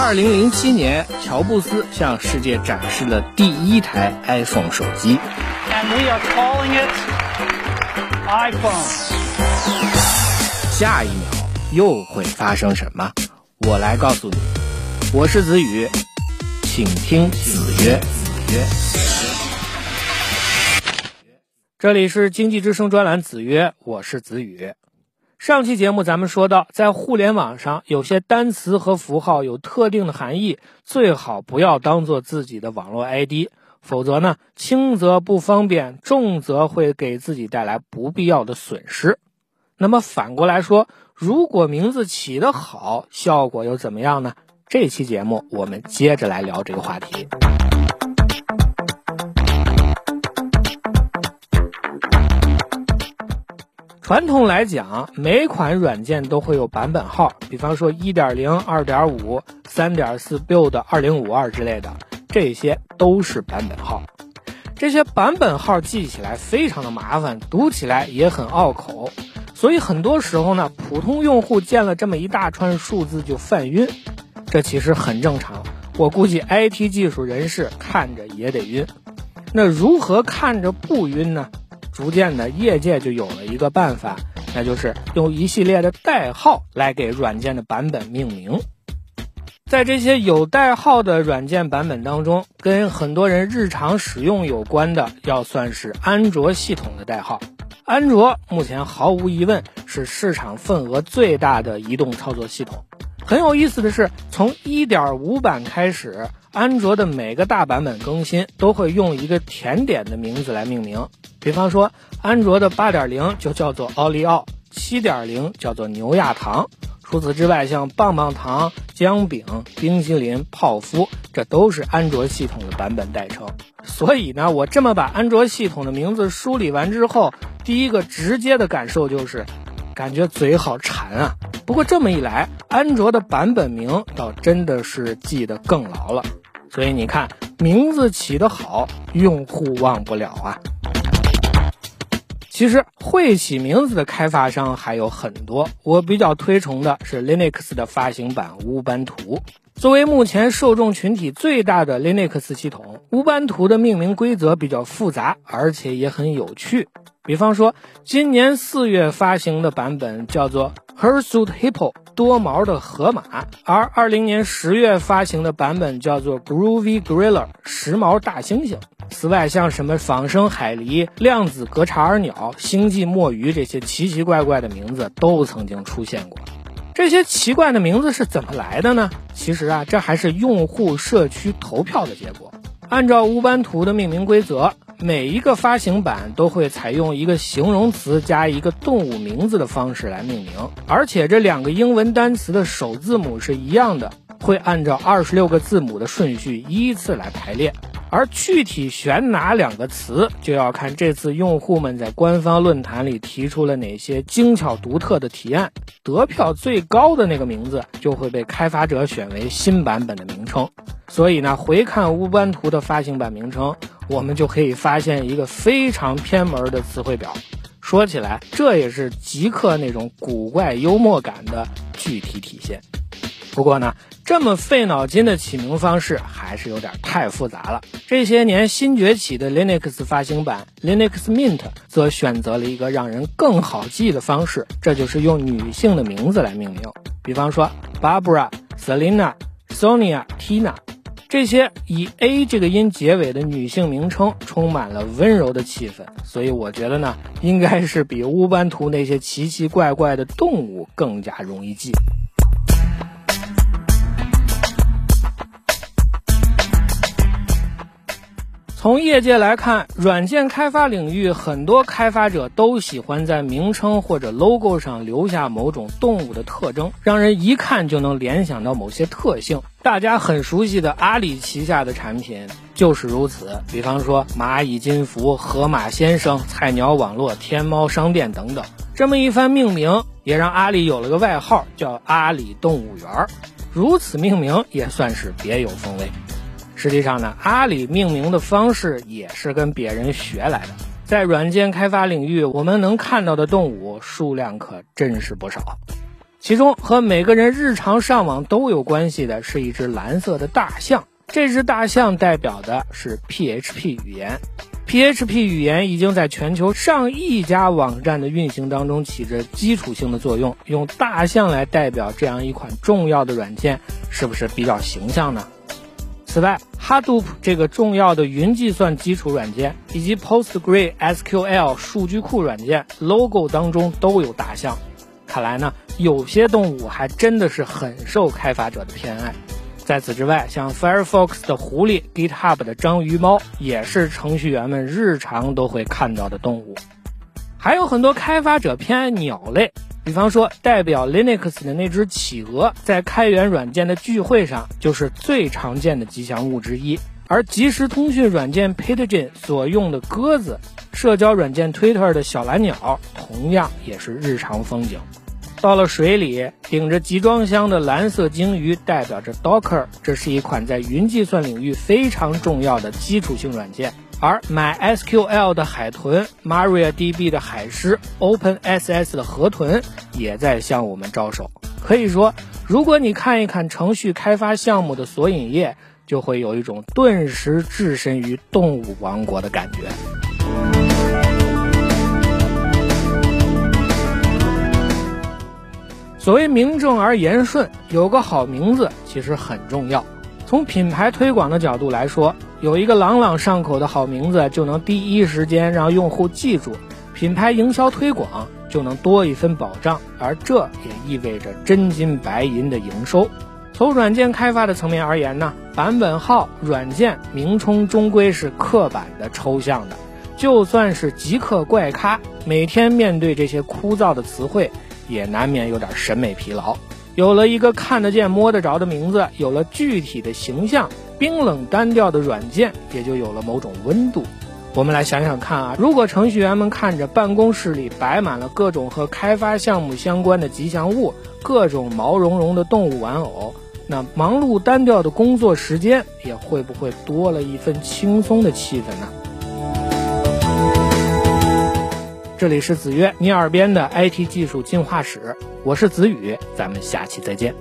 二零零七年，乔布斯向世界展示了第一台 iPhone 手机。And we are calling it iPhone. 下一秒又会发生什么？我来告诉你。我是子宇，请听子曰。子曰。这里是经济之声专栏子曰，我是子宇。上期节目咱们说到，在互联网上有些单词和符号有特定的含义，最好不要当做自己的网络 ID，否则呢，轻则不方便，重则会给自己带来不必要的损失。那么反过来说，如果名字起得好，效果又怎么样呢？这期节目我们接着来聊这个话题。传统来讲，每款软件都会有版本号，比方说一点零、二点五、三点四 build 二零五二之类的，这些都是版本号。这些版本号记起来非常的麻烦，读起来也很拗口，所以很多时候呢，普通用户见了这么一大串数字就犯晕，这其实很正常。我估计 IT 技术人士看着也得晕。那如何看着不晕呢？逐渐的，业界就有了一个办法，那就是用一系列的代号来给软件的版本命名。在这些有代号的软件版本当中，跟很多人日常使用有关的，要算是安卓系统的代号。安卓目前毫无疑问是市场份额最大的移动操作系统。很有意思的是，从1.5版开始，安卓的每个大版本更新都会用一个甜点的名字来命名。比方说，安卓的8.0就叫做奥利奥，7.0叫做牛轧糖。除此之外，像棒棒糖、姜饼、冰淇淋、泡芙，这都是安卓系统的版本代称。所以呢，我这么把安卓系统的名字梳理完之后，第一个直接的感受就是，感觉嘴好馋啊。不过这么一来，安卓的版本名倒真的是记得更牢了。所以你看，名字起得好，用户忘不了啊。其实会起名字的开发商还有很多，我比较推崇的是 Linux 的发行版乌班图。作为目前受众群体最大的 Linux 系统，乌班图的命名规则比较复杂，而且也很有趣。比方说，今年四月发行的版本叫做 Hirsute Hippo 多毛的河马，而二零年十月发行的版本叫做 Groovy Gorilla 时髦大猩猩。此外，像什么仿生海狸、量子格查尔鸟、星际墨鱼这些奇奇怪怪的名字都曾经出现过。这些奇怪的名字是怎么来的呢？其实啊，这还是用户社区投票的结果。按照乌班图的命名规则，每一个发行版都会采用一个形容词加一个动物名字的方式来命名，而且这两个英文单词的首字母是一样的，会按照二十六个字母的顺序依次来排列。而具体选哪两个词，就要看这次用户们在官方论坛里提出了哪些精巧独特的提案。得票最高的那个名字，就会被开发者选为新版本的名称。所以呢，回看乌班图的发行版名称，我们就可以发现一个非常偏门的词汇表。说起来，这也是极客那种古怪幽默感的具体体现。不过呢。这么费脑筋的起名方式还是有点太复杂了。这些年新崛起的 Linux 发行版 Linux Mint 则选择了一个让人更好记的方式，这就是用女性的名字来命名。比方说 Barbara、Selina、Sonia、Tina，这些以 A 这个音结尾的女性名称充满了温柔的气氛，所以我觉得呢，应该是比乌班图那些奇奇怪怪的动物更加容易记。从业界来看，软件开发领域很多开发者都喜欢在名称或者 logo 上留下某种动物的特征，让人一看就能联想到某些特性。大家很熟悉的阿里旗下的产品就是如此，比方说蚂蚁金服、河马先生、菜鸟网络、天猫商店等等。这么一番命名，也让阿里有了个外号，叫阿里动物园。如此命名也算是别有风味。实际上呢，阿里命名的方式也是跟别人学来的。在软件开发领域，我们能看到的动物数量可真是不少。其中和每个人日常上网都有关系的是一只蓝色的大象。这只大象代表的是 PHP 语言。PHP 语言已经在全球上亿家网站的运行当中起着基础性的作用。用大象来代表这样一款重要的软件，是不是比较形象呢？此外，Hadoop 这个重要的云计算基础软件，以及 PostgreSQL 数据库软件 logo 当中都有大象。看来呢，有些动物还真的是很受开发者的偏爱。在此之外，像 Firefox 的狐狸、GitHub 的章鱼猫，也是程序员们日常都会看到的动物。还有很多开发者偏爱鸟类。比方说，代表 Linux 的那只企鹅，在开源软件的聚会上就是最常见的吉祥物之一。而即时通讯软件 Pidgin 所用的鸽子，社交软件 Twitter 的小蓝鸟，同样也是日常风景。到了水里，顶着集装箱的蓝色鲸鱼代表着 Docker，这是一款在云计算领域非常重要的基础性软件。而 MySQL 的海豚、MariaDB 的海狮、OpenSS 的河豚也在向我们招手。可以说，如果你看一看程序开发项目的索引页，就会有一种顿时置身于动物王国的感觉。所谓名正而言顺，有个好名字其实很重要。从品牌推广的角度来说，有一个朗朗上口的好名字，就能第一时间让用户记住，品牌营销推广就能多一分保障，而这也意味着真金白银的营收。从软件开发的层面而言呢，版本号、软件名称终归是刻板的、抽象的，就算是极客怪咖，每天面对这些枯燥的词汇，也难免有点审美疲劳。有了一个看得见、摸得着的名字，有了具体的形象，冰冷单调的软件也就有了某种温度。我们来想想看啊，如果程序员们看着办公室里摆满了各种和开发项目相关的吉祥物，各种毛茸茸的动物玩偶，那忙碌单调的工作时间也会不会多了一份轻松的气氛呢？这里是子曰你耳边的 IT 技术进化史，我是子宇，咱们下期再见。